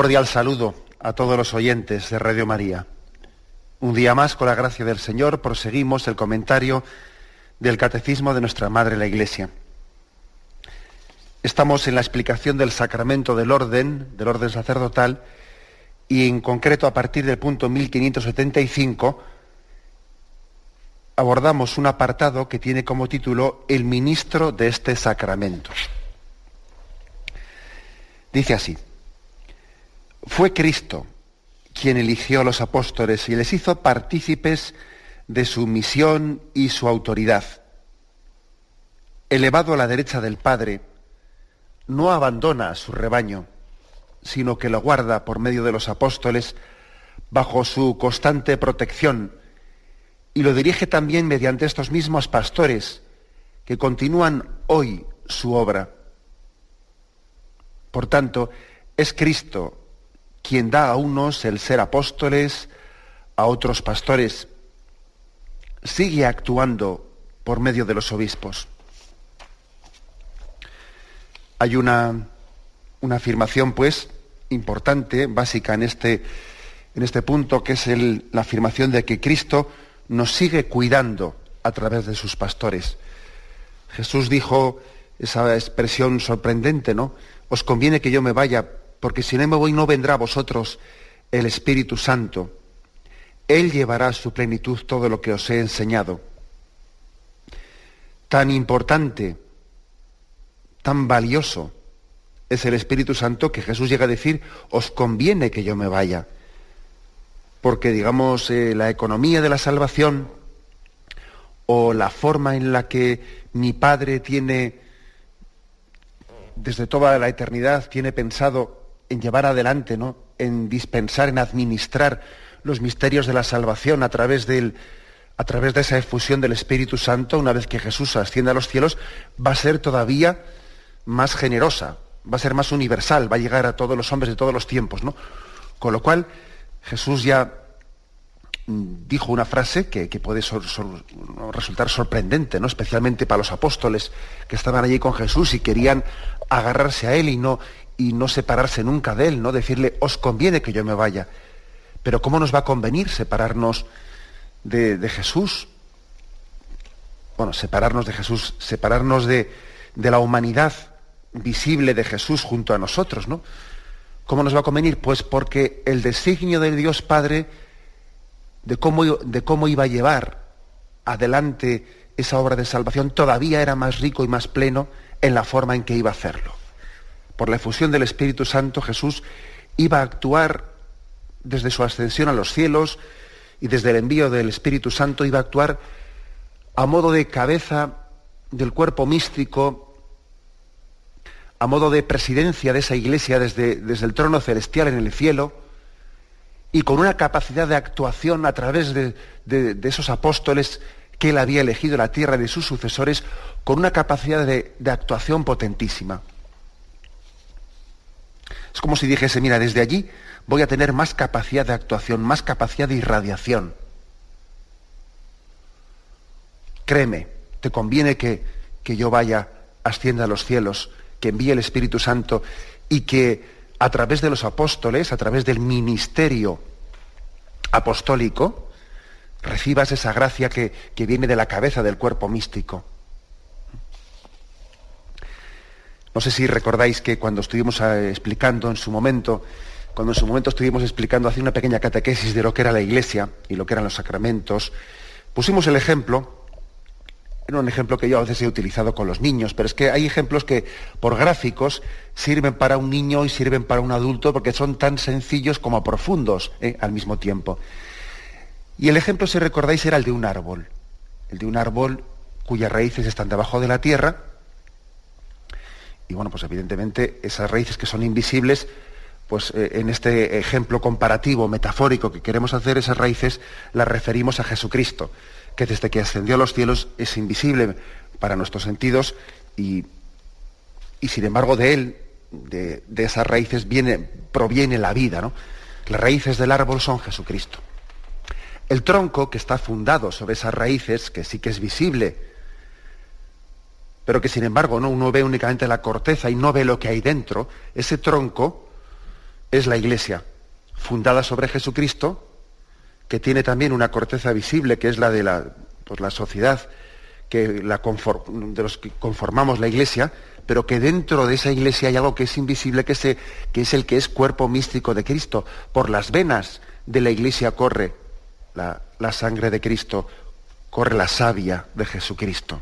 Cordial saludo a todos los oyentes de Radio María. Un día más, con la gracia del Señor, proseguimos el comentario del Catecismo de nuestra Madre la Iglesia. Estamos en la explicación del sacramento del orden, del orden sacerdotal, y en concreto a partir del punto 1575 abordamos un apartado que tiene como título El ministro de este sacramento. Dice así. Fue Cristo quien eligió a los apóstoles y les hizo partícipes de su misión y su autoridad. Elevado a la derecha del Padre, no abandona a su rebaño, sino que lo guarda por medio de los apóstoles bajo su constante protección y lo dirige también mediante estos mismos pastores que continúan hoy su obra. Por tanto, es Cristo quien da a unos el ser apóstoles, a otros pastores, sigue actuando por medio de los obispos. Hay una, una afirmación, pues, importante, básica en este, en este punto, que es la afirmación de que Cristo nos sigue cuidando a través de sus pastores. Jesús dijo esa expresión sorprendente, ¿no? Os conviene que yo me vaya porque si no me voy no vendrá a vosotros el Espíritu Santo. Él llevará a su plenitud todo lo que os he enseñado. Tan importante, tan valioso es el Espíritu Santo que Jesús llega a decir, os conviene que yo me vaya. Porque, digamos, eh, la economía de la salvación o la forma en la que mi Padre tiene, desde toda la eternidad, tiene pensado en llevar adelante, ¿no? en dispensar, en administrar los misterios de la salvación a través, del, a través de esa efusión del Espíritu Santo, una vez que Jesús ascienda a los cielos, va a ser todavía más generosa, va a ser más universal, va a llegar a todos los hombres de todos los tiempos. ¿no? Con lo cual, Jesús ya dijo una frase que, puede resultar sorprendente, ¿no? especialmente para los apóstoles que estaban allí con Jesús y querían agarrarse a él y no, y no separarse nunca de él, ¿no? Decirle, os conviene que yo me vaya. Pero ¿cómo nos va a convenir separarnos de, Jesús? Bueno, separarnos de Jesús, separarnos de, de la humanidad visible de Jesús junto a nosotros, ¿no? ¿Cómo nos va a convenir? Pues porque el designio del Dios Padre de cómo, de cómo iba a llevar adelante esa obra de salvación todavía era más rico y más pleno en la forma en que iba a hacerlo por la efusión del Espíritu Santo, Jesús iba a actuar desde su ascensión a los cielos y desde el envío del Espíritu Santo iba a actuar a modo de cabeza del cuerpo místico, a modo de presidencia de esa iglesia desde, desde el trono celestial en el cielo, y con una capacidad de actuación a través de, de, esos apóstoles que él había elegido en la tierra de sus sucesores, con una capacidad de, de actuación potentísima. Es como si dijese, mira, desde allí voy a tener más capacidad de actuación, más capacidad de irradiación. Créeme, te conviene que, que yo vaya, ascienda a los cielos, que envíe el Espíritu Santo y que a través de los apóstoles, a través del ministerio apostólico, recibas esa gracia que, que viene de la cabeza del cuerpo místico. No sé si recordáis que cuando estuvimos eh, explicando en su momento, cuando en su momento estuvimos explicando, hace una pequeña catequesis de lo que era la iglesia y lo que eran los sacramentos, pusimos el ejemplo Era un ejemplo que yo a veces he utilizado con los niños, pero es que hay ejemplos que por gráficos sirven para un niño y sirven para un adulto porque son tan sencillos como profundos ¿eh? al mismo tiempo. Y el ejemplo, si recordáis, era el de un árbol. El de un árbol cuyas raíces están debajo de la tierra. Y bueno, pues evidentemente esas raíces que son invisibles, pues eh, en este ejemplo comparativo, metafórico que queremos hacer, esas raíces las referimos a Jesucristo, que desde que ascendió a los cielos es invisible para nuestros sentidos y, sin embargo de él, de, de, esas raíces, viene, proviene la vida. ¿no? Las raíces del árbol son Jesucristo. El tronco que está fundado sobre esas raíces, que sí que es visible, pero que sin embargo ¿no? uno ve únicamente la corteza y no ve lo que hay dentro, ese tronco es la iglesia, fundada sobre Jesucristo, que tiene también una corteza visible, que es la de la, pues, la sociedad que la de los que conformamos la iglesia, pero que dentro de esa iglesia hay algo que es invisible, que que es el que es cuerpo místico de Cristo. Por las venas de la iglesia corre la, sangre de Cristo, corre la savia de Jesucristo.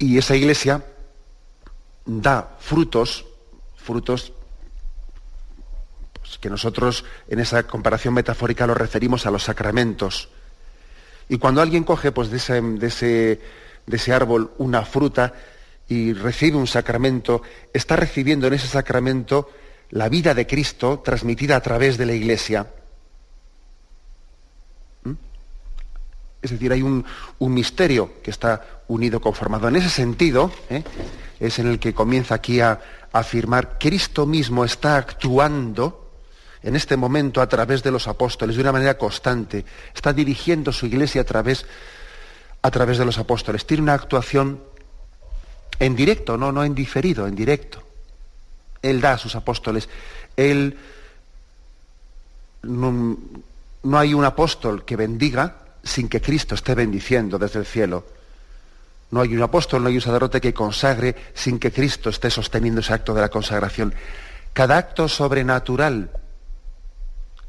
Y esa iglesia da frutos, frutos pues, que nosotros en esa comparación metafórica lo referimos a los sacramentos. Y cuando alguien coge pues, de, ese, de, ese, de ese árbol una fruta y recibe un sacramento, está recibiendo en ese sacramento la vida de Cristo transmitida a través de la Iglesia. Es decir, hay un, misterio que está unido, conformado. En ese sentido, ¿eh? es en el que comienza aquí a, afirmar, Cristo mismo está actuando en este momento a través de los apóstoles de una manera constante. Está dirigiendo su iglesia a través, a través de los apóstoles. Tiene una actuación en directo, no, no en diferido, en directo. Él da a sus apóstoles. Él no, hay un apóstol que bendiga sin que Cristo esté bendiciendo desde el cielo. No hay un apóstol, no hay un sacerdote que consagre sin que Cristo esté sosteniendo ese acto de la consagración. Cada acto sobrenatural,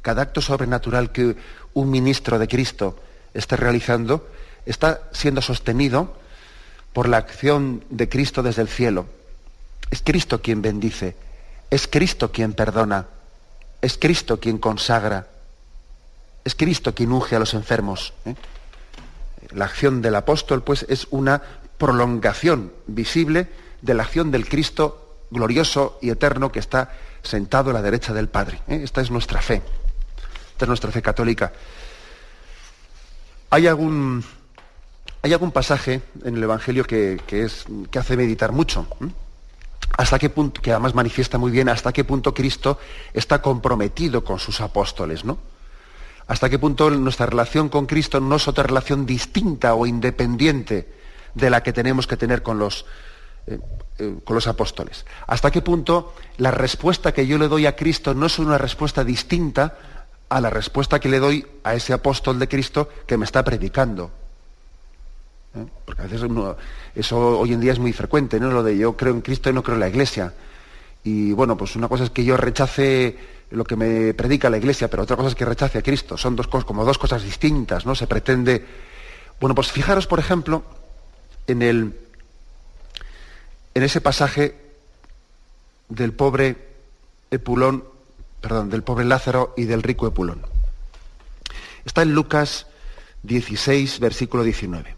cada acto sobrenatural que un ministro de Cristo esté realizando, está siendo sostenido por la acción de Cristo desde el cielo. Es Cristo quien bendice, es Cristo quien perdona, es Cristo quien consagra, es Cristo quien unge a los enfermos. ¿eh? La acción del apóstol, pues, es una prolongación visible de la acción del Cristo glorioso y eterno que está sentado a la derecha del Padre. ¿eh? Esta es nuestra fe. Esta es nuestra fe católica. Hay algún, hay algún pasaje en el Evangelio que, que hace meditar mucho. ¿eh? hasta qué punto, que además manifiesta muy bien hasta qué punto Cristo está comprometido con sus apóstoles, ¿no? Hasta qué punto nuestra relación con Cristo no es otra relación distinta o independiente de la que tenemos que tener con los, eh, eh, con los apóstoles. Hasta qué punto la respuesta que yo le doy a Cristo no es una respuesta distinta a la respuesta que le doy a ese apóstol de Cristo que me está predicando. ¿eh? Porque a veces eso hoy en día es muy frecuente, ¿no? Lo de yo creo en Cristo y no creo en la Iglesia. Y bueno, pues una cosa es que yo rechace lo que me predica la Iglesia, pero otra cosa es que rechace a Cristo. Son dos cosas, como dos cosas distintas, ¿no? Se pretende. Bueno, pues fijaros, por ejemplo, en el en ese pasaje del pobre Epulón, perdón, del pobre Lázaro y del rico Epulón. Está en Lucas 16, versículo 19.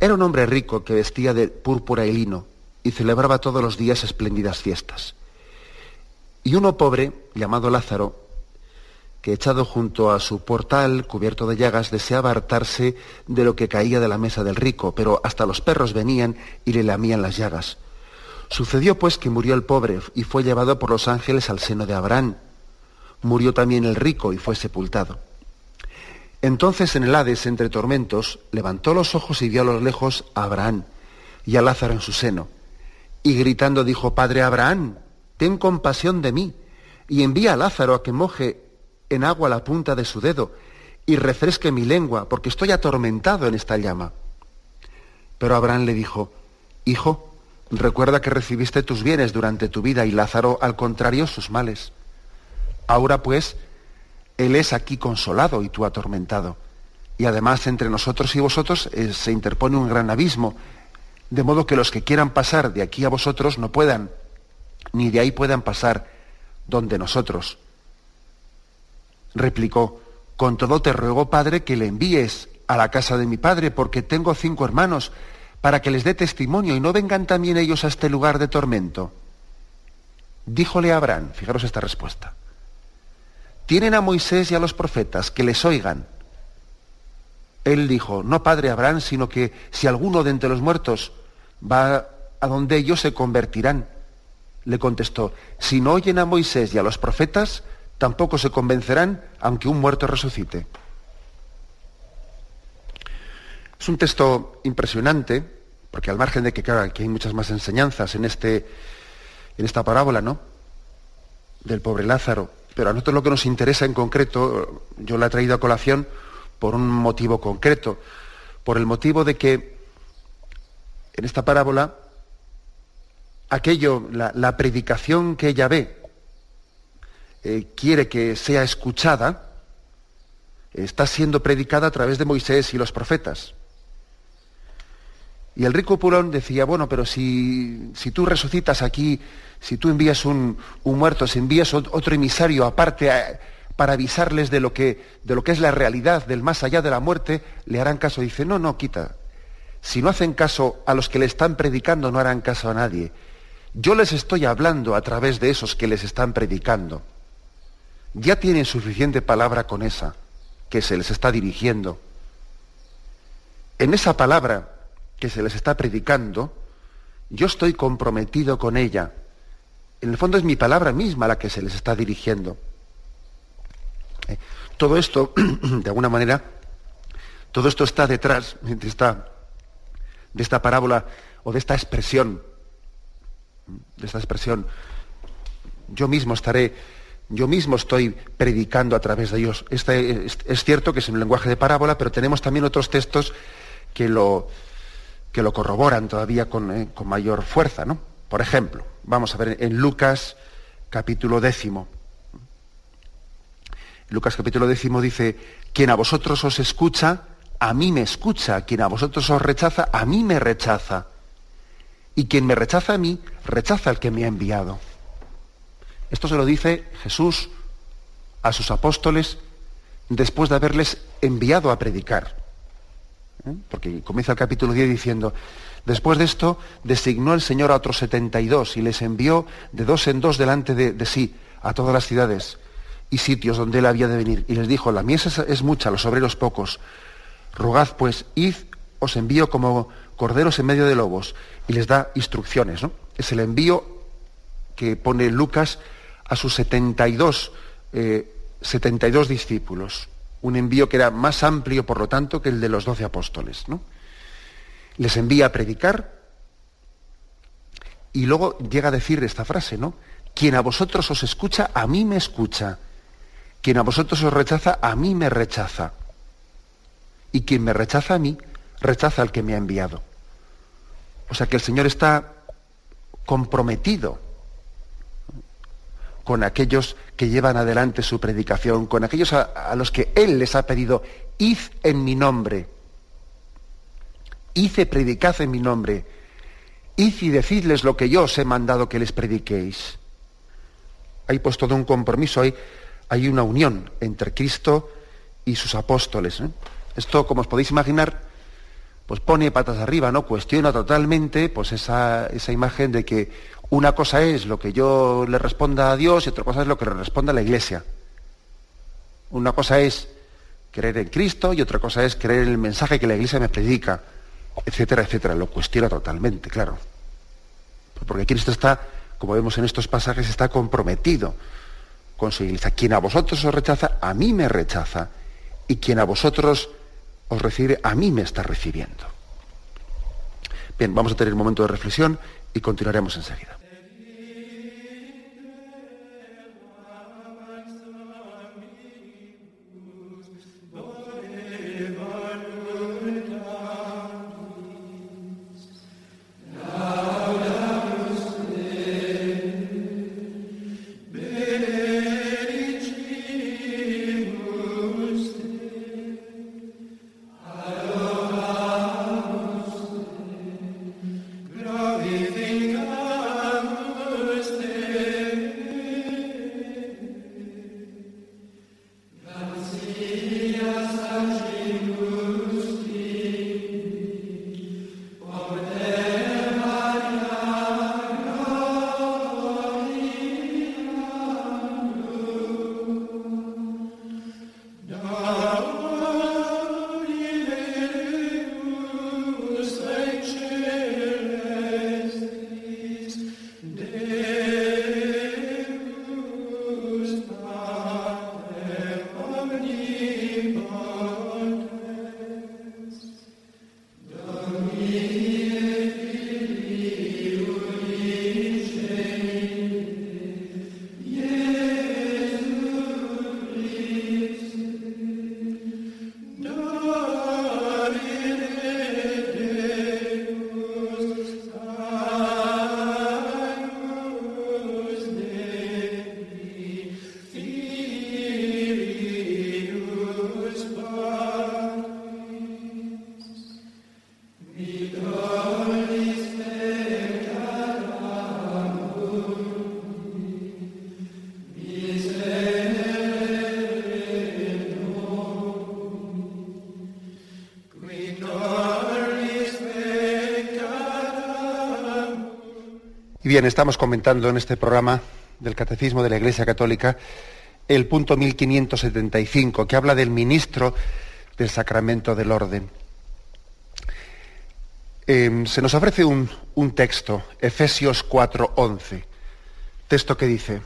Era un hombre rico que vestía de púrpura y lino y celebraba todos los días espléndidas fiestas. Y uno pobre, llamado Lázaro, que echado junto a su portal, cubierto de llagas, deseaba hartarse de lo que caía de la mesa del rico, pero hasta los perros venían y le lamían las llagas. Sucedió pues que murió el pobre y fue llevado por los ángeles al seno de Abraham. Murió también el rico y fue sepultado. Entonces en el Hades, entre tormentos, levantó los ojos y vio a lo lejos a Abraham y a Lázaro en su seno. Y gritando dijo, Padre Abraham, ten compasión de mí, y envía a Lázaro a que moje en agua la punta de su dedo y refresque mi lengua, porque estoy atormentado en esta llama. Pero Abraham le dijo, Hijo, recuerda que recibiste tus bienes durante tu vida y Lázaro, al contrario, sus males. Ahora pues, él es aquí consolado y tú atormentado. Y además entre nosotros y vosotros eh, se interpone un gran abismo, de modo que los que quieran pasar de aquí a vosotros no puedan, ni de ahí puedan pasar donde nosotros. Replicó, con todo te ruego, Padre, que le envíes a la casa de mi Padre, porque tengo cinco hermanos, para que les dé testimonio y no vengan también ellos a este lugar de tormento. Díjole a Abraham, fijaros esta respuesta, tienen a Moisés y a los profetas, que les oigan. Él dijo, no padre Abraham, sino que si alguno de entre los muertos va a donde ellos se convertirán. Le contestó, si no oyen a Moisés y a los profetas, tampoco se convencerán aunque un muerto resucite. Es un texto impresionante, porque al margen de que, claro, hay muchas más enseñanzas en, este, en esta parábola, ¿no? Del pobre Lázaro, pero a nosotros lo que nos interesa en concreto, yo la he traído a colación por un motivo concreto, por el motivo de que en esta parábola aquello, la, predicación que ella ve, eh, quiere que sea escuchada, está siendo predicada a través de Moisés y los profetas. Y el rico Pulón decía, bueno, pero si, si tú resucitas aquí si tú envías un, muerto, si envías otro emisario aparte para avisarles de lo, que, de lo que es la realidad del más allá de la muerte, le harán caso. Dice, no, no, quita. Si no hacen caso a los que le están predicando, no harán caso a nadie. Yo les estoy hablando a través de esos que les están predicando. Ya tienen suficiente palabra con esa que se les está dirigiendo. En esa palabra que se les está predicando, yo estoy comprometido con ella en el fondo es mi palabra misma la que se les está dirigiendo. Eh, todo esto, de alguna manera, todo esto está detrás de esta, parábola o de esta expresión, esta expresión. Yo mismo estaré, yo mismo estoy predicando a través de ellos. Este, es, cierto que es un lenguaje de parábola, pero tenemos también otros textos que lo, que lo corroboran todavía con, eh, con mayor fuerza, ¿no? Por ejemplo, vamos a ver en Lucas capítulo décimo. Lucas capítulo décimo dice, quien a vosotros os escucha, a mí me escucha, quien a vosotros os rechaza, a mí me rechaza. Y quien me rechaza a mí, rechaza al que me ha enviado. Esto se lo dice Jesús a sus apóstoles después de haberles enviado a predicar. ¿Eh? Porque comienza el capítulo 10 diciendo, Después de esto, designó el Señor a otros 72 y les envió de dos en dos delante de, sí a todas las ciudades y sitios donde él había de venir. Y les dijo, la mies es, mucha, los obreros pocos. Rogad pues, id, os envío como corderos en medio de lobos. Y les da instrucciones. ¿no? Es el envío que pone Lucas a sus 72, 72 eh, discípulos. Un envío que era más amplio, por lo tanto, que el de los doce apóstoles. ¿no? les envía a predicar y luego llega a decir esta frase, ¿no? Quien a vosotros os escucha, a mí me escucha. Quien a vosotros os rechaza, a mí me rechaza. Y quien me rechaza a mí, rechaza al que me ha enviado. O sea que el Señor está comprometido con aquellos que llevan adelante su predicación, con aquellos a, los que Él les ha pedido, id en mi nombre hice predicad en mi nombre, id y decidles lo que yo os he mandado que les prediquéis. Hay pues todo un compromiso, hay, hay una unión entre Cristo y sus apóstoles. ¿eh? Esto, como os podéis imaginar, pues pone patas arriba, ¿no? Cuestiona totalmente pues esa, esa imagen de que una cosa es lo que yo le responda a Dios y otra cosa es lo que le responda a la iglesia. Una cosa es creer en Cristo y otra cosa es creer en el mensaje que la iglesia me predica etcétera, etcétera. Lo cuestiona totalmente, claro. Porque Cristo está, como vemos en estos pasajes, está comprometido con su iglesia. Quien a vosotros os rechaza, a mí me rechaza. Y quien a vosotros os recibe, a mí me está recibiendo. Bien, vamos a tener un momento de reflexión y continuaremos enseguida. Bien, estamos comentando en este programa del Catecismo de la Iglesia Católica el punto 1575, que habla del ministro del sacramento del orden. Em, se nos ofrece un, un texto, Efesios 4:11, texto que dice,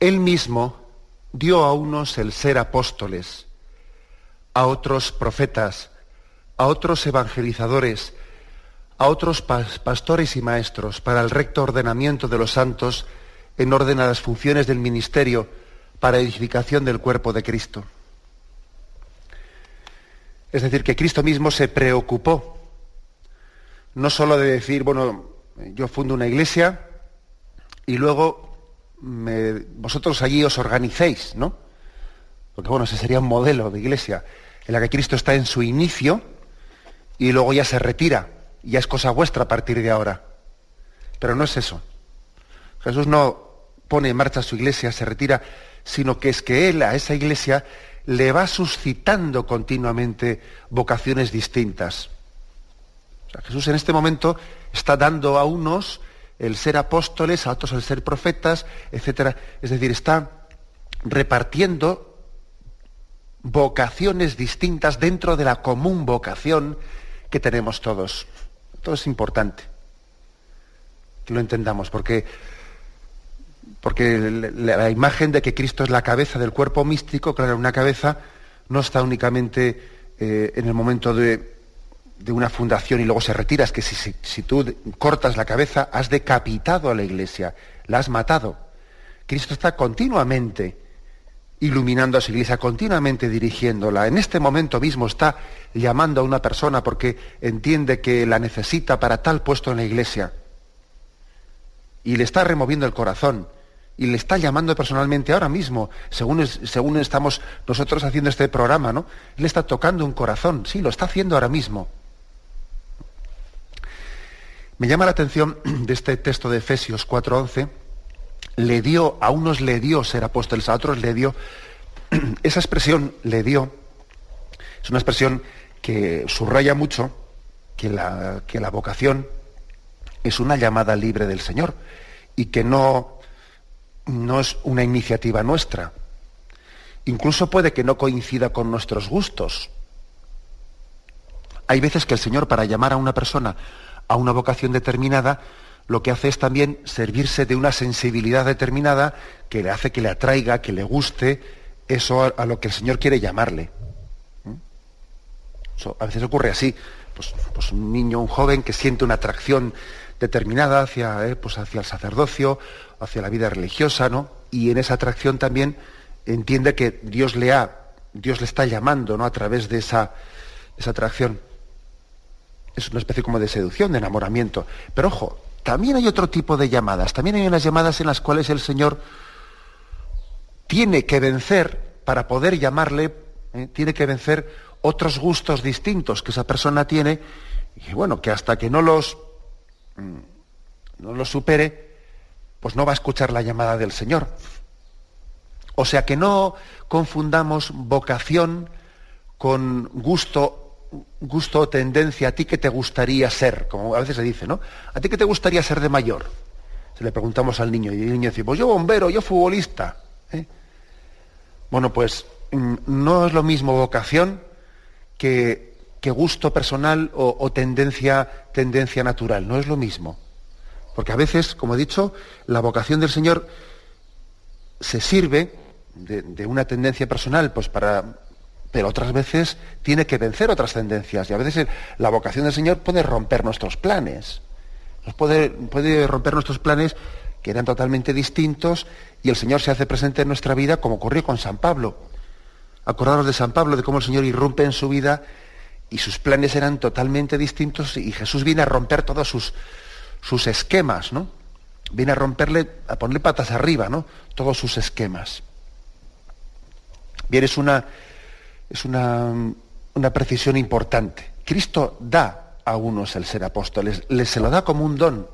Él mismo dio a unos el ser apóstoles, a otros profetas, a otros evangelizadores, a otros pastores y maestros para el recto ordenamiento de los santos en orden a las funciones del ministerio para edificación del cuerpo de Cristo. Es decir, que Cristo mismo se preocupó no solo de decir, bueno, yo fundo una iglesia y luego vosotros allí os organicéis, ¿no? Porque bueno, ese sería un modelo de iglesia en la que Cristo está en su inicio y luego ya se retira ya es cosa vuestra a partir de ahora. Pero no es eso. Jesús no pone en marcha su iglesia, se retira, sino que es que Él a esa iglesia le va suscitando continuamente vocaciones distintas. Jesús en este momento está dando a unos el ser apóstoles, a otros el ser profetas, etc. Es decir, está repartiendo vocaciones distintas dentro de la común vocación que tenemos todos. Es importante que lo entendamos, porque, porque la imagen de que Cristo es la cabeza del cuerpo místico, claro, una cabeza no está únicamente eh, en el momento de, una fundación y luego se retira, es que si, si, tú cortas la cabeza, has decapitado a la iglesia, la has matado. Cristo está continuamente iluminando a su iglesia, continuamente dirigiéndola. En este momento mismo está llamando a una persona porque entiende que la necesita para tal puesto en la iglesia. Y le está removiendo el corazón. Y le está llamando personalmente ahora mismo, según, según estamos nosotros haciendo este programa, ¿no? Le está tocando un corazón, sí, lo está haciendo ahora mismo. Me llama la atención de este texto de Efesios 4:11 le dio, a unos le dio ser apóstoles, a otros le dio. Esa expresión le dio es una expresión que subraya mucho que la, que la vocación es una llamada libre del Señor y que no, no es una iniciativa nuestra. Incluso puede que no coincida con nuestros gustos. Hay veces que el Señor, para llamar a una persona a una vocación determinada, lo que hace es también servirse de una sensibilidad determinada que le hace que le atraiga, que le guste eso a, lo que el Señor quiere llamarle. ¿Mm? a veces ocurre así, pues, pues, un niño, un joven que siente una atracción determinada hacia, eh, pues hacia el sacerdocio, hacia la vida religiosa, ¿no? Y en esa atracción también entiende que Dios le ha, Dios le está llamando, ¿no? A través de esa, esa atracción. Es una especie como de seducción, de enamoramiento. Pero ojo, también hay otro tipo de llamadas. También hay unas llamadas en las cuales el Señor tiene que vencer, para poder llamarle, eh, tiene que vencer otros gustos distintos que esa persona tiene, y bueno, que hasta que no los, mm, no los supere, pues no va a escuchar la llamada del Señor. O sea que no confundamos vocación con gusto gusto o tendencia a ti que te gustaría ser, como a veces se dice, ¿no? ¿A ti qué te gustaría ser de mayor? Se le preguntamos al niño y el niño dice, pues yo bombero, yo futbolista. ¿eh? Bueno, pues mm, no es lo mismo vocación que, gusto personal o, tendencia, tendencia natural, no es lo mismo. Porque a veces, como he dicho, la vocación del Señor se sirve de una tendencia personal pues para pero otras veces tiene que vencer otras tendencias y a veces la vocación del Señor puede romper nuestros planes. Nos puede, puede romper nuestros planes que eran totalmente distintos y el Señor se hace presente en nuestra vida como ocurrió con San Pablo. Acordaros de San Pablo, de cómo el Señor irrumpe en su vida y sus planes eran totalmente distintos y Jesús viene a romper todos sus, sus esquemas, ¿no? Viene a romperle, a ponerle patas arriba, ¿no? Todos sus esquemas. Bien, es una, es una, precisión importante Cristo da a unos el ser apóstoles, les se lo da como un don.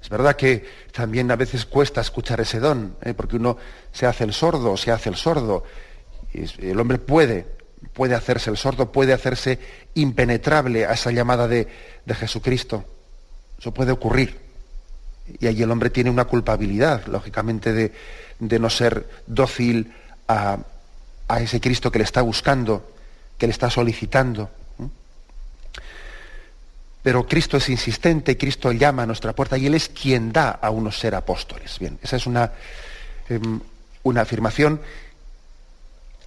Es verdad que también a veces cuesta escuchar ese don, ¿eh? porque uno se hace el sordo, se hace el sordo. Y el hombre puede, puede hacerse el sordo, puede hacerse impenetrable a esa llamada de, Jesucristo. Eso puede ocurrir. Y ahí el hombre tiene una culpabilidad, lógicamente, de, de no ser dócil a, a ese Cristo que le está buscando, que le está solicitando. Pero Cristo es insistente, Cristo llama a nuestra puerta y Él es quien da a unos ser apóstoles. Bien, esa es una, em, una afirmación.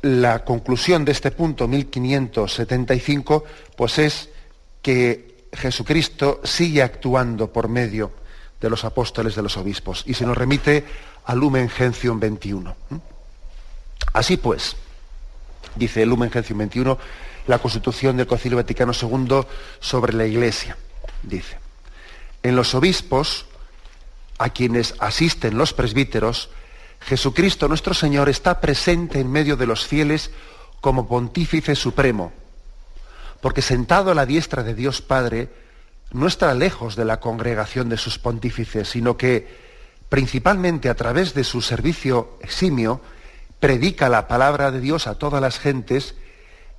La conclusión de este punto 1575, pues es que Jesucristo sigue actuando por medio de los apóstoles de los obispos y se nos remite al Lumen Gentium 21. Así pues, dice Lumen Gentium 21, la constitución del Concilio Vaticano II sobre la Iglesia. Dice, en los obispos, a quienes asisten los presbíteros, Jesucristo nuestro Señor está presente en medio de los fieles como pontífice supremo, porque sentado a la diestra de Dios Padre, no está lejos de la congregación de sus pontífices, sino que, principalmente a través de su servicio eximio, predica la palabra de Dios a todas las gentes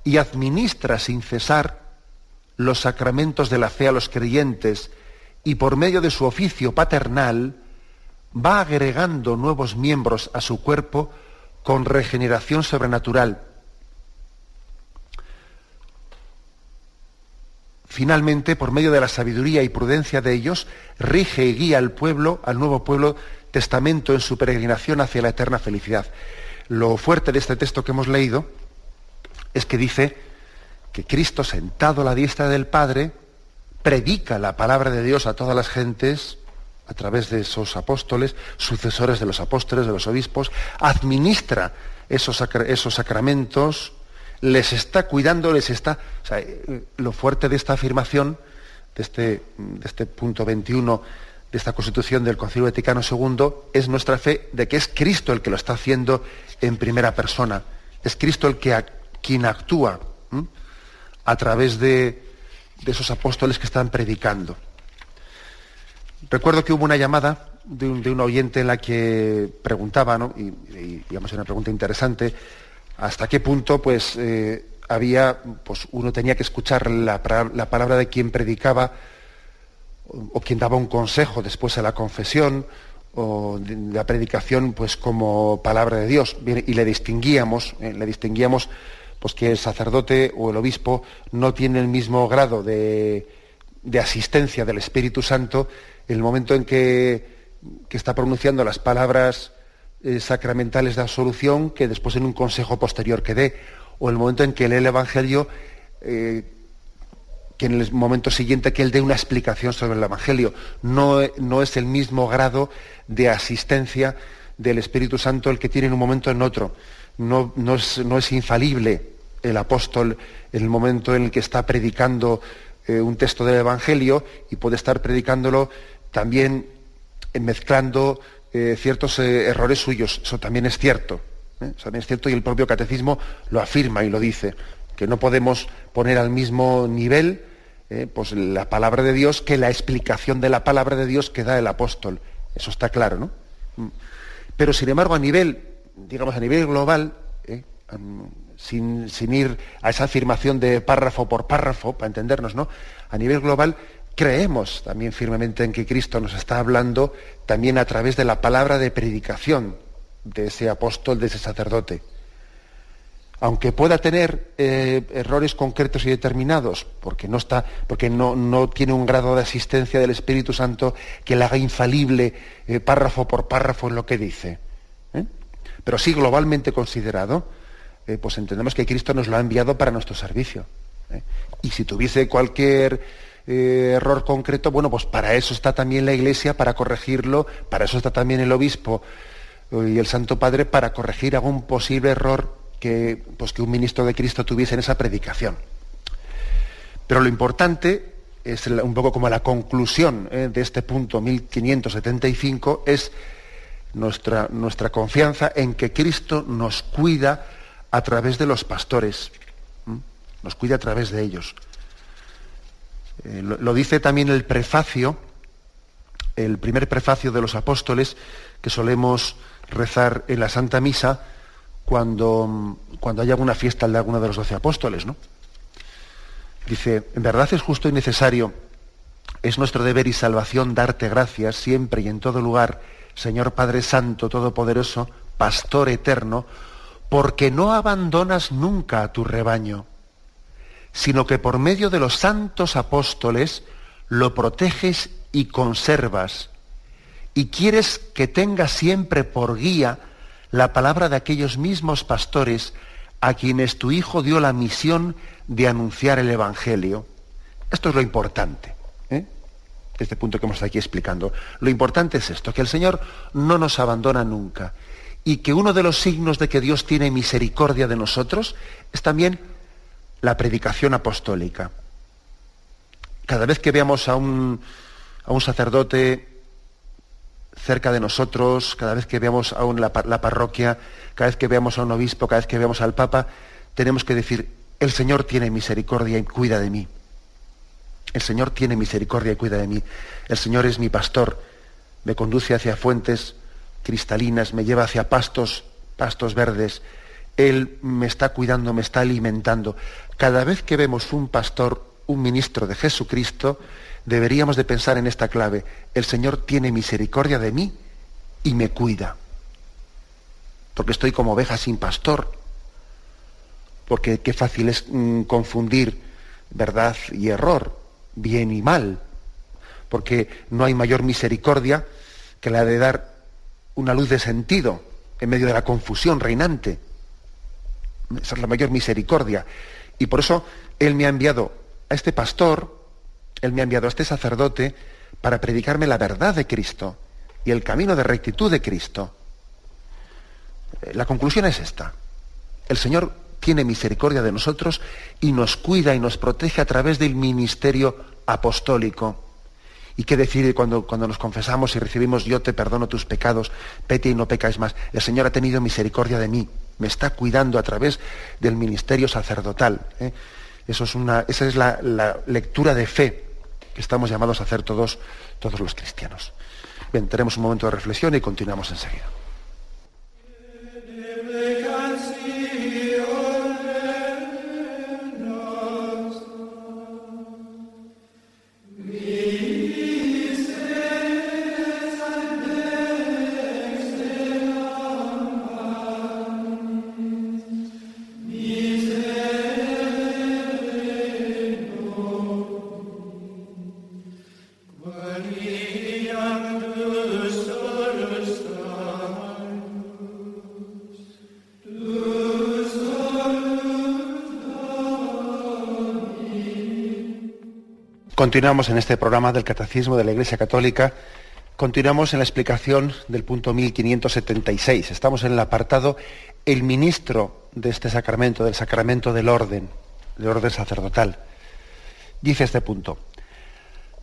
y administra sin cesar los sacramentos de la fe a los creyentes y por medio de su oficio paternal va agregando nuevos miembros a su cuerpo con regeneración sobrenatural. Finalmente, por medio de la sabiduría y prudencia de ellos, rige y guía al pueblo, al nuevo pueblo testamento en su peregrinación hacia la eterna felicidad. Lo fuerte de este texto que hemos leído es que dice que Cristo sentado a la diestra del Padre predica la palabra de Dios a todas las gentes a través de esos apóstoles, sucesores de los apóstoles, de los obispos, administra esos, esos sacramentos, les está cuidando, les está... Eh, lo fuerte de esta afirmación, de este, de este punto 21 de esta constitución del Concilio Vaticano II, es nuestra fe de que es Cristo el que lo está haciendo en primera persona. Es Cristo el que quien actúa a través de, esos apóstoles que están predicando. Recuerdo que hubo una llamada de un, oyente en la que preguntaba, ¿no? y, digamos una pregunta interesante, hasta qué punto pues, eh, había, pues uno tenía que escuchar la, palabra de quien predicaba o, quien daba un consejo después de la confesión o de, la predicación pues como palabra de Dios. Y le distinguíamos, eh, le distinguíamos pues que el sacerdote o el obispo no tiene el mismo grado de, asistencia del Espíritu Santo en el momento en que, está pronunciando las palabras eh, sacramentales de absolución que después en un consejo posterior que dé, o el momento en que lee el Evangelio, eh, que en el momento siguiente que él dé una explicación sobre el Evangelio. No, no es el mismo grado de asistencia del Espíritu Santo el que tiene en un momento en otro. No, no, es, no es infalible el apóstol en el momento en el que está predicando eh, un texto del Evangelio y puede estar predicándolo también eh, mezclando eh, ciertos errores suyos. Eso también es cierto. Eso también es cierto y el propio catecismo lo afirma y lo dice, que no podemos poner al mismo nivel pues la palabra de Dios que la explicación de la palabra de Dios que da el apóstol. Eso está claro, ¿no? Mm. Pero sin embargo, a nivel, digamos, a nivel global, sin, ir a esa afirmación de párrafo por párrafo, para entendernos, ¿no? A nivel global, creemos también firmemente en que Cristo nos está hablando también a través de la palabra de predicación de ese apóstol, de ese sacerdote. Aunque pueda tener eh, errores concretos y determinados, porque, no, está, porque no, no, tiene un grado de asistencia del Espíritu Santo que le haga infalible eh, párrafo por párrafo en lo que dice. ¿eh? Pero sí globalmente considerado, pues entendemos que Cristo nos lo ha enviado para nuestro servicio. Y si tuviese cualquier error concreto, bueno, pues para eso está también la Iglesia, para corregirlo, para eso está también el obispo y el Santo Padre, para corregir algún posible error que, pues, que un ministro de Cristo tuviese en esa predicación. Pero lo importante es un poco como la conclusión de este punto 1575, es nuestra, nuestra confianza en que Cristo nos cuida a través de los pastores. Nos cuida a través de ellos. Eh, lo, dice también el prefacio, el primer prefacio de los apóstoles que solemos rezar en la Santa Misa cuando, cuando hay alguna fiesta de alguno de los doce apóstoles, ¿no? Dice, en verdad es justo y necesario, es nuestro deber y salvación darte gracias siempre y en todo lugar, Señor Padre Santo, Todopoderoso, Pastor eterno, porque no abandonas nunca a tu rebaño, sino que por medio de los santos apóstoles lo proteges y conservas, y quieres que tenga siempre por guía la palabra de aquellos mismos pastores a quienes tu Hijo dio la misión de anunciar el Evangelio. Esto es lo importante. ¿eh? Este punto que hemos estado aquí explicando. Lo importante es esto, que el Señor no nos abandona nunca y que uno de los signos de que Dios tiene misericordia de nosotros es también la predicación apostólica. Cada vez que veamos a un, a un sacerdote cerca de nosotros, cada vez que veamos a la, la parroquia, cada vez que veamos a un obispo, cada vez que veamos al Papa, tenemos que decir, el Señor tiene misericordia y cuida de mí. El Señor tiene misericordia y cuida de mí. El Señor es mi pastor, me conduce hacia fuentes cristalinas, me lleva hacia pastos, pastos verdes. Él me está cuidando, me está alimentando. Cada vez que vemos un pastor, un ministro de Jesucristo, deberíamos de pensar en esta clave. El Señor tiene misericordia de mí y me cuida. Porque estoy como oveja sin pastor. Porque qué fácil es mm, confundir verdad y error, bien y mal. Porque no hay mayor misericordia que la de dar una luz de sentido en medio de la confusión reinante. Esa es la mayor misericordia. Y por eso Él me ha enviado a este pastor, Él me ha enviado a este sacerdote para predicarme la verdad de Cristo y el camino de rectitud de Cristo. La conclusión es esta. El Señor tiene misericordia de nosotros y nos cuida y nos protege a través del ministerio apostólico. ¿Y qué decir cuando, cuando nos confesamos y recibimos yo te perdono tus pecados, pete y no pecáis más? El Señor ha tenido misericordia de mí, me está cuidando a través del ministerio sacerdotal. ¿eh? Eso es una, esa es la, lectura de fe que estamos llamados a hacer todos, todos los cristianos. Bien, tenemos un momento de reflexión y continuamos enseguida. Continuamos en este programa del Catecismo de la Iglesia Católica. Continuamos en la explicación del punto 1576. Estamos en el apartado el ministro de este sacramento, del sacramento del orden, del orden sacerdotal. Dice este punto.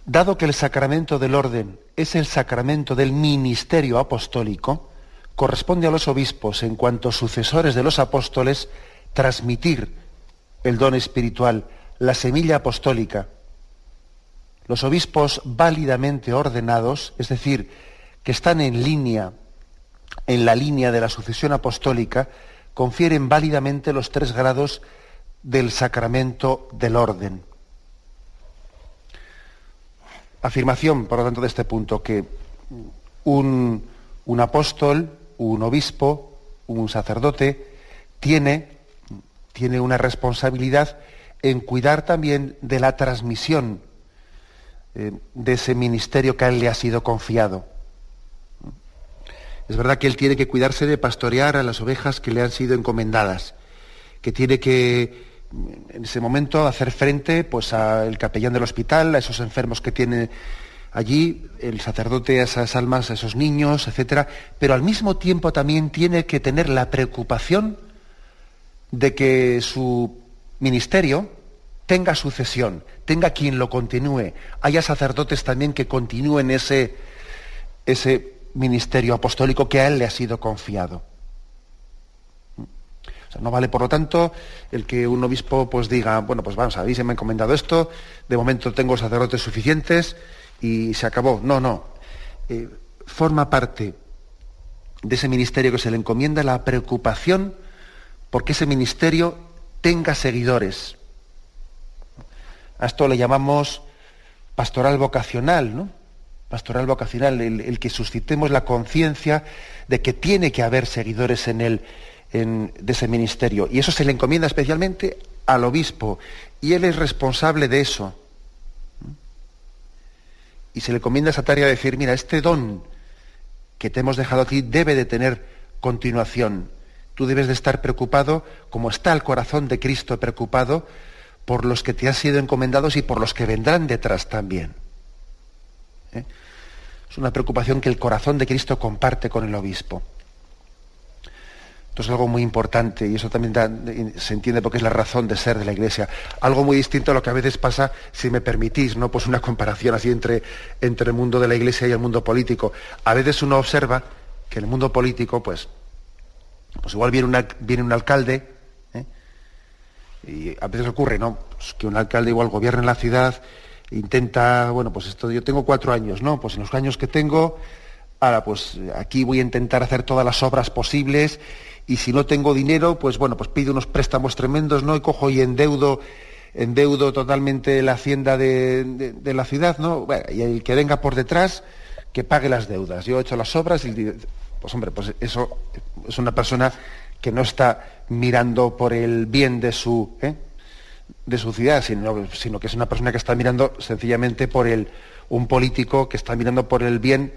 Dado que el sacramento del orden es el sacramento del ministerio apostólico, corresponde a los obispos, en cuanto sucesores de los apóstoles, transmitir el don espiritual, la semilla apostólica, los obispos válidamente ordenados, es decir, que están en línea, en la línea de la sucesión apostólica, confieren válidamente los tres grados del sacramento del orden. Afirmación, por lo tanto, de este punto, que un, un apóstol, un obispo, un sacerdote, tiene, tiene una responsabilidad en cuidar también de la transmisión eh, de ese ministerio que a él le ha sido confiado. Es verdad que él tiene que cuidarse de pastorear a las ovejas que le han sido encomendadas, que tiene que en ese momento hacer frente pues al capellán del hospital, a esos enfermos que tiene allí, el sacerdote a esas almas, a esos niños, etcétera, pero al mismo tiempo también tiene que tener la preocupación de que su ministerio, tenga sucesión, tenga quien lo continúe, haya sacerdotes también que continúen ese, ese ministerio apostólico que a él le ha sido confiado. No vale, por lo tanto, el que un obispo pues diga, bueno, pues vamos, a ver, se me ha encomendado esto, de momento tengo sacerdotes suficientes y se acabó. No, no. Eh, forma parte de ese ministerio que se le encomienda la preocupación porque ese ministerio tenga seguidores. A esto le llamamos pastoral vocacional, ¿no? Pastoral vocacional, el, que suscitemos la conciencia de que tiene que haber seguidores en el, de ese ministerio. Y eso se le encomienda especialmente al obispo. Y él es responsable de eso. Y se le encomienda esa tarea de decir, mira, este don que te hemos dejado aquí debe de tener continuación. Tú debes de estar preocupado, como está el corazón de Cristo preocupado, por los que te han sido encomendados y por los que vendrán detrás también. ¿Eh? Es una preocupación que el corazón de Cristo comparte con el obispo. Esto es algo muy importante y eso también se entiende porque es la razón de ser de la Iglesia. Algo muy distinto a lo que a veces pasa, si me permitís, ¿no? Pues una comparación así entre, entre el mundo de la Iglesia y el mundo político. A veces uno observa que en el mundo político, pues, pues igual viene, viene un alcalde. Y a veces ocurre, ¿no? Pues que un alcalde igual gobierna en la ciudad, intenta, bueno, pues esto, yo tengo cuatro años, ¿no? Pues en los años que tengo, ahora pues aquí voy a intentar hacer todas las obras posibles y si no tengo dinero, pues bueno, pues pido unos préstamos tremendos, ¿no? Y cojo y endeudo, endeudo totalmente la hacienda de, la ciudad, ¿no? y el que venga por detrás, que pague las deudas. Yo he hecho las obras y, pues hombre, pues eso es una persona que no está mirando por el bien de su, ¿eh? de su ciudad, sino, sino, que es una persona que está mirando sencillamente por el, un político que está mirando por el bien,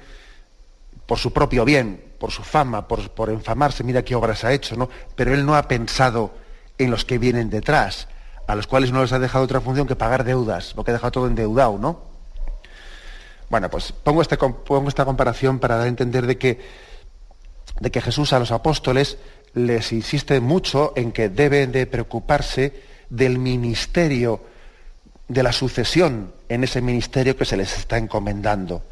por su propio bien, por su fama, por, por enfamarse, mira qué obras ha hecho, ¿no? Pero él no ha pensado en los que vienen detrás, a los cuales no les ha dejado otra función que pagar deudas, porque ha dejado todo endeudado, ¿no? Bueno, pues pongo, este, pongo esta comparación para dar a entender de que, de que Jesús a los apóstoles les insiste mucho en que deben de preocuparse del ministerio, de la sucesión en ese ministerio que se les está encomendando.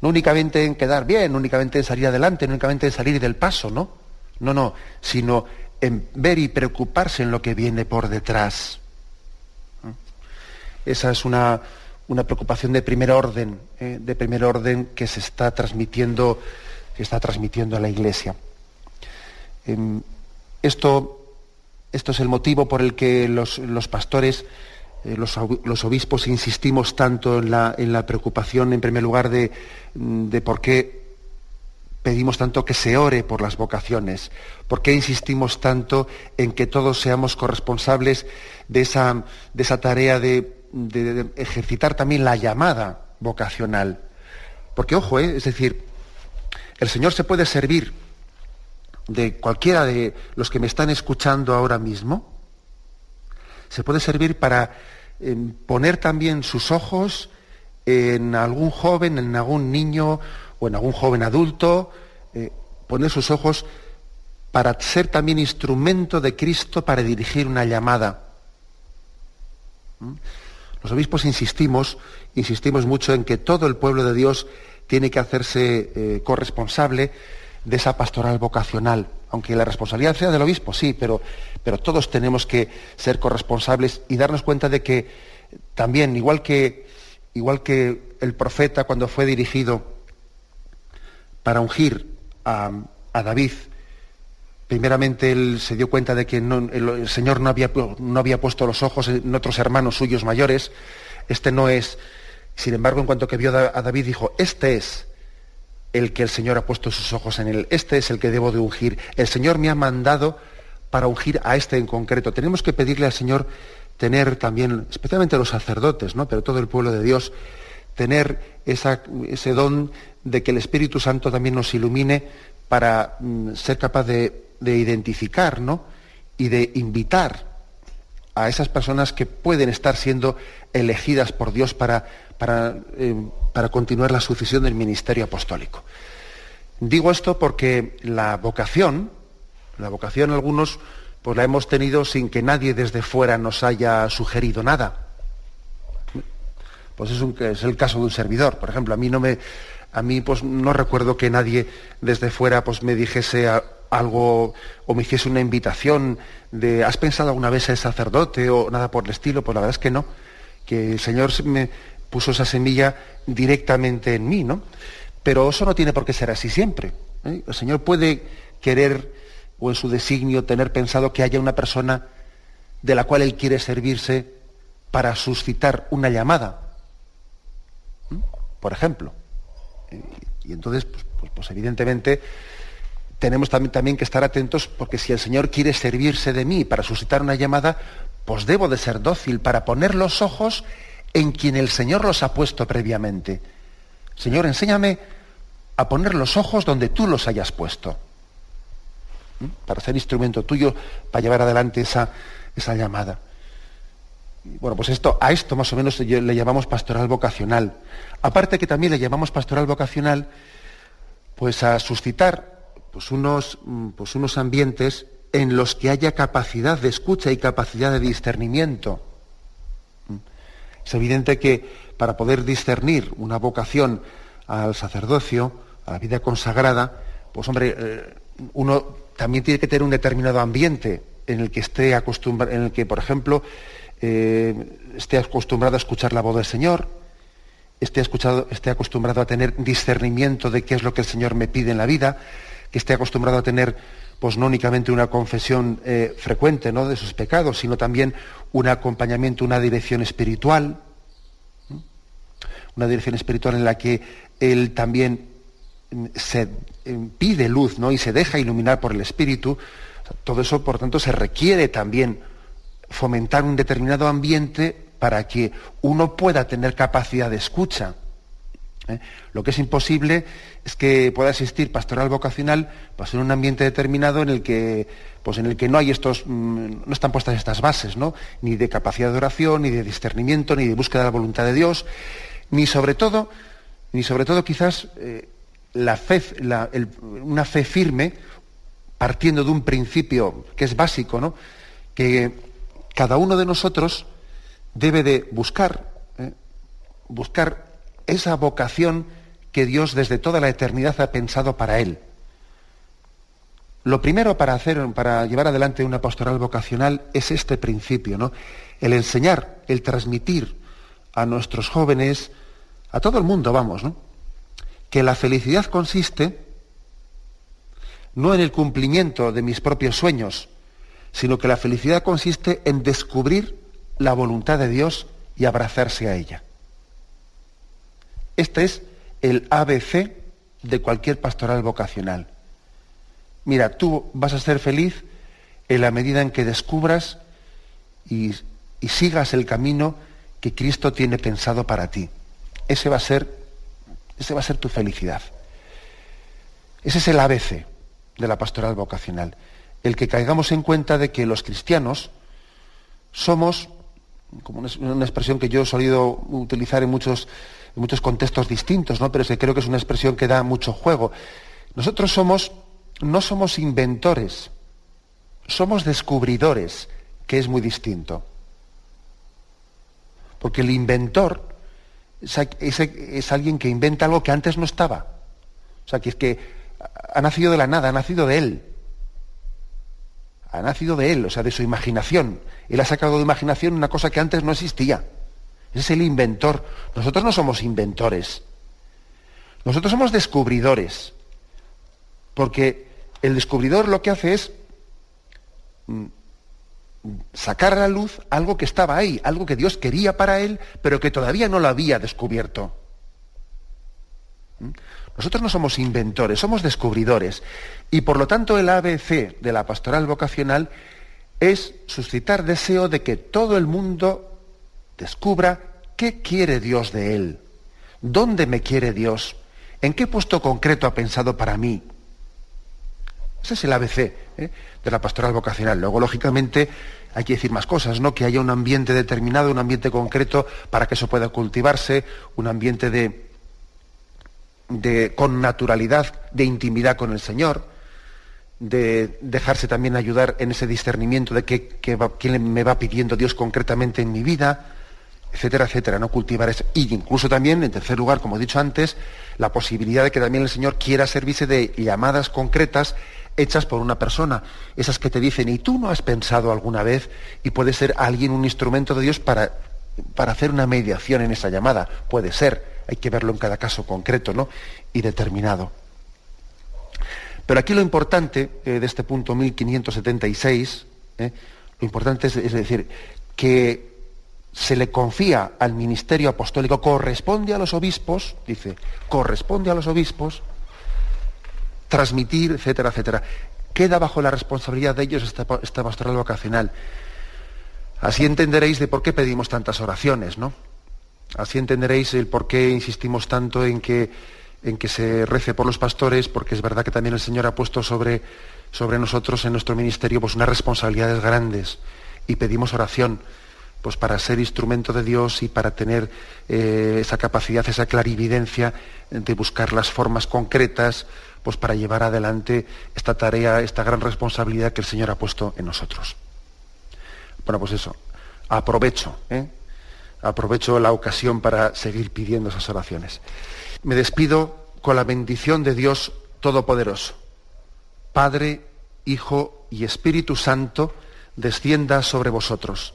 No únicamente en quedar bien, únicamente en salir adelante, únicamente en salir del paso, ¿no? No, no, sino en ver y preocuparse en lo que viene por detrás. Esa es una, preocupación de primer orden, ¿eh? de primer orden que se está transmitiendo, que está transmitiendo a la Iglesia. Em, esto, esto, es el motivo por el que los, pastores, eh, los, obispos insistimos tanto en la, en la preocupación, en primer lugar, de, de por qué pedimos tanto que se ore por las vocaciones, por qué insistimos tanto en que todos seamos corresponsables de esa, de esa tarea de, ejercitar también la llamada vocacional. Porque, ojo, ¿eh? es decir, el Señor se puede servir de cualquiera de los que me están escuchando ahora mismo, se puede servir para eh, poner también sus ojos en algún joven, en algún niño o en algún joven adulto, eh, poner sus ojos para ser también instrumento de Cristo para dirigir una llamada. ¿Mm? Los obispos insistimos, insistimos mucho en que todo el pueblo de Dios tiene que hacerse eh, corresponsable de esa pastoral vocacional. Aunque la responsabilidad sea del obispo, sí, pero, pero todos tenemos que ser corresponsables y darnos cuenta de que también, igual que igual que el profeta cuando fue dirigido para ungir a, David, primeramente él se dio cuenta de que el, Señor no había, no había, puesto los ojos en otros hermanos suyos mayores, este no es, sin embargo, en cuanto que vio a David dijo, este es el que el Señor ha puesto sus ojos en él, este es el que debo de ungir, el Señor me ha mandado para ungir a este en concreto. Tenemos que pedirle al Señor tener también, especialmente los sacerdotes, ¿no? pero todo el pueblo de Dios, tener ese don de que el Espíritu Santo también nos ilumine para mm, ser capaz de, identificar ¿no? y de invitar a esas personas que pueden estar siendo elegidas por Dios para, para, eh, para continuar la sucesión del ministerio apostólico. Digo esto porque la vocación, la vocación algunos pues la hemos tenido sin que nadie desde fuera nos haya sugerido nada. Pues es, es el caso de un servidor. Por ejemplo, a mí no me, a mí pues no recuerdo que nadie desde fuera pues me dijese algo o me hiciese una invitación de ¿has pensado alguna vez ser sacerdote o nada por el estilo? Pues la verdad es que no, que el Señor me puso esa semilla directamente en mí, ¿no? Pero eso no tiene por qué ser así siempre. ¿eh? El Señor puede querer o en su designio tener pensado que haya una persona de la cual Él quiere servirse para suscitar una llamada, por ejemplo. Y entonces, pues, pues, pues, evidentemente, tenemos también, que estar atentos porque si el Señor quiere servirse de mí para suscitar una llamada, pues debo de ser dócil para poner los ojos en quien el Señor los ha puesto previamente. Señor, enséñame a poner los ojos donde tú los hayas puesto. Para ser instrumento tuyo, para llevar adelante esa, esa llamada. Bueno, pues esto, a esto más o menos le llamamos pastoral vocacional. Aparte que también le llamamos pastoral vocacional, pues a suscitar pues unos, mm, pues unos ambientes en los que haya capacidad de escucha y capacidad de discernimiento. Es evidente que para poder discernir una vocación al sacerdocio, a la vida consagrada, pues hombre, eh, uno también tiene que tener un determinado ambiente en el que esté acostumbrado, en el que, por ejemplo, eh, esté acostumbrado a escuchar la voz del Señor, esté, escuchado, esté acostumbrado a tener discernimiento de qué es lo que el Señor me pide en la vida, que esté acostumbrado a tener pues no únicamente una confesión eh, frecuente ¿no? de sus pecados, sino también un acompañamiento, una dirección espiritual, una dirección espiritual en la que él también mm, se mm, pide luz ¿no? y se deja iluminar por el Espíritu. todo eso, por tanto, se requiere también fomentar un determinado ambiente para que uno pueda tener capacidad de escucha. ¿Eh? Lo que es imposible es que pueda existir pastoral vocacional pues, en un ambiente determinado en el que, pues, en el que no hay estos, mm, no están puestas estas bases, ¿no? ni de capacidad de oración, ni de discernimiento, ni de búsqueda de la voluntad de Dios, ni sobre todo, ni sobre todo quizás eh, la fe, una fe firme, partiendo de un principio que es básico, ¿no? que cada uno de nosotros debe de buscar, ¿eh? buscar esa vocación que Dios desde toda la eternidad ha pensado para él. Lo primero para hacer, para llevar adelante una pastoral vocacional es este principio, ¿no? El enseñar, el transmitir a nuestros jóvenes, a todo el mundo, vamos, ¿no? Que la felicidad consiste no en el cumplimiento de mis propios sueños, sino que la felicidad consiste en descubrir la voluntad de Dios y abrazarse a ella. Este es el ABC de cualquier pastoral vocacional. Mira, tú vas a ser feliz en la medida en que descubras y, sigas el camino que Cristo tiene pensado para ti. Ese va a ser, ese va a ser tu felicidad. Ese es el ABC de la pastoral vocacional el que caigamos en cuenta de que los cristianos somos, como una expresión que yo he solido utilizar en muchos, en muchos contextos distintos, ¿no? pero es creo que es una expresión que da mucho juego. Nosotros somos, no somos inventores, somos descubridores, que es muy distinto. Porque el inventor es, es, alguien que inventa algo que antes no estaba. O sea, que es que ha nacido de la nada, ha nacido de él ha nacido de él, o sea, de su imaginación. Él ha sacado de imaginación una cosa que antes no existía. Es el inventor. Nosotros no somos inventores. Nosotros somos descubridores. Porque el descubridor lo que hace es mm, sacar a la luz algo que estaba ahí, algo que Dios quería para él, pero que todavía no lo había descubierto. ¿Mm? Nosotros no somos inventores, somos descubridores. Y por lo tanto el ABC de la pastoral vocacional es suscitar deseo de que todo el mundo descubra qué quiere Dios de él, dónde me quiere Dios, en qué puesto concreto ha pensado para mí. Ese es el ABC ¿eh? de la pastoral vocacional. Luego, lógicamente, hay que decir más cosas, ¿no? Que haya un ambiente determinado, un ambiente concreto para que eso pueda cultivarse, un ambiente de, de, con naturalidad, de intimidad con el Señor, de dejarse también ayudar en ese discernimiento de qué, quién me va pidiendo Dios concretamente en mi vida, etcétera, etcétera, no cultivar eso. Y incluso también, en tercer lugar, como he dicho antes, la posibilidad de que también el Señor quiera servirse de llamadas concretas hechas por una persona, esas que te dicen, ¿y tú no has pensado alguna vez? Y puede ser alguien un instrumento de Dios para, para hacer una mediación en esa llamada. Puede ser, hay que verlo en cada caso concreto ¿no? y determinado. Pero aquí lo importante eh, de este punto 1576, eh, lo importante es, es decir, que se le confía al ministerio apostólico, corresponde a los obispos, dice, corresponde a los obispos, transmitir, etcétera, etcétera. Queda bajo la responsabilidad de ellos esta, esta pastoral vocacional. Así entenderéis de por qué pedimos tantas oraciones, ¿no? Así entenderéis el por qué insistimos tanto en que, en que se rece por los pastores, porque es verdad que también el Señor ha puesto sobre, sobre nosotros en nuestro ministerio pues, unas responsabilidades grandes y pedimos oración pues para ser instrumento de Dios y para tener eh, esa capacidad, esa clarividencia de buscar las formas concretas, pues para llevar adelante esta tarea, esta gran responsabilidad que el Señor ha puesto en nosotros. Bueno, pues eso, aprovecho, ¿eh? aprovecho la ocasión para seguir pidiendo esas oraciones. Me despido con la bendición de Dios Todopoderoso. Padre, Hijo y Espíritu Santo, descienda sobre vosotros